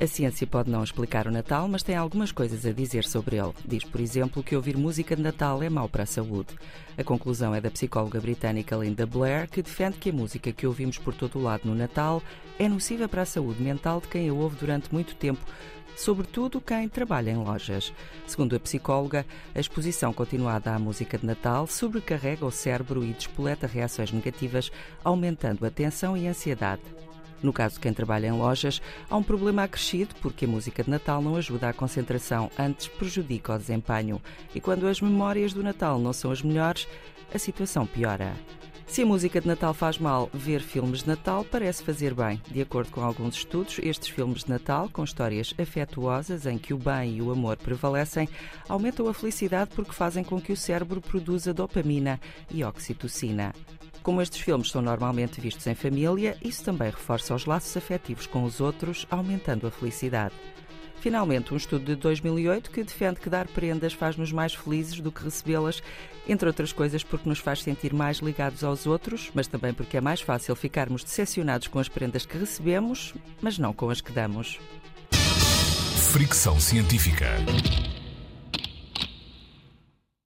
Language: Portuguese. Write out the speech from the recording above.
A ciência pode não explicar o Natal, mas tem algumas coisas a dizer sobre ele. Diz, por exemplo, que ouvir música de Natal é mau para a saúde. A conclusão é da psicóloga britânica Linda Blair, que defende que a música que ouvimos por todo o lado no Natal é nociva para a saúde mental de quem a ouve durante muito tempo, sobretudo quem trabalha em lojas. Segundo a psicóloga, a exposição continuada à música de Natal sobrecarrega o cérebro e despoleta reações negativas, aumentando a tensão e a ansiedade. No caso de quem trabalha em lojas, há um problema acrescido porque a música de Natal não ajuda à concentração, antes prejudica o desempenho. E quando as memórias do Natal não são as melhores, a situação piora. Se a música de Natal faz mal, ver filmes de Natal parece fazer bem. De acordo com alguns estudos, estes filmes de Natal, com histórias afetuosas em que o bem e o amor prevalecem, aumentam a felicidade porque fazem com que o cérebro produza dopamina e oxitocina. Como estes filmes são normalmente vistos em família, isso também reforça os laços afetivos com os outros, aumentando a felicidade. Finalmente, um estudo de 2008 que defende que dar prendas faz-nos mais felizes do que recebê-las, entre outras coisas porque nos faz sentir mais ligados aos outros, mas também porque é mais fácil ficarmos decepcionados com as prendas que recebemos, mas não com as que damos. Fricção Científica.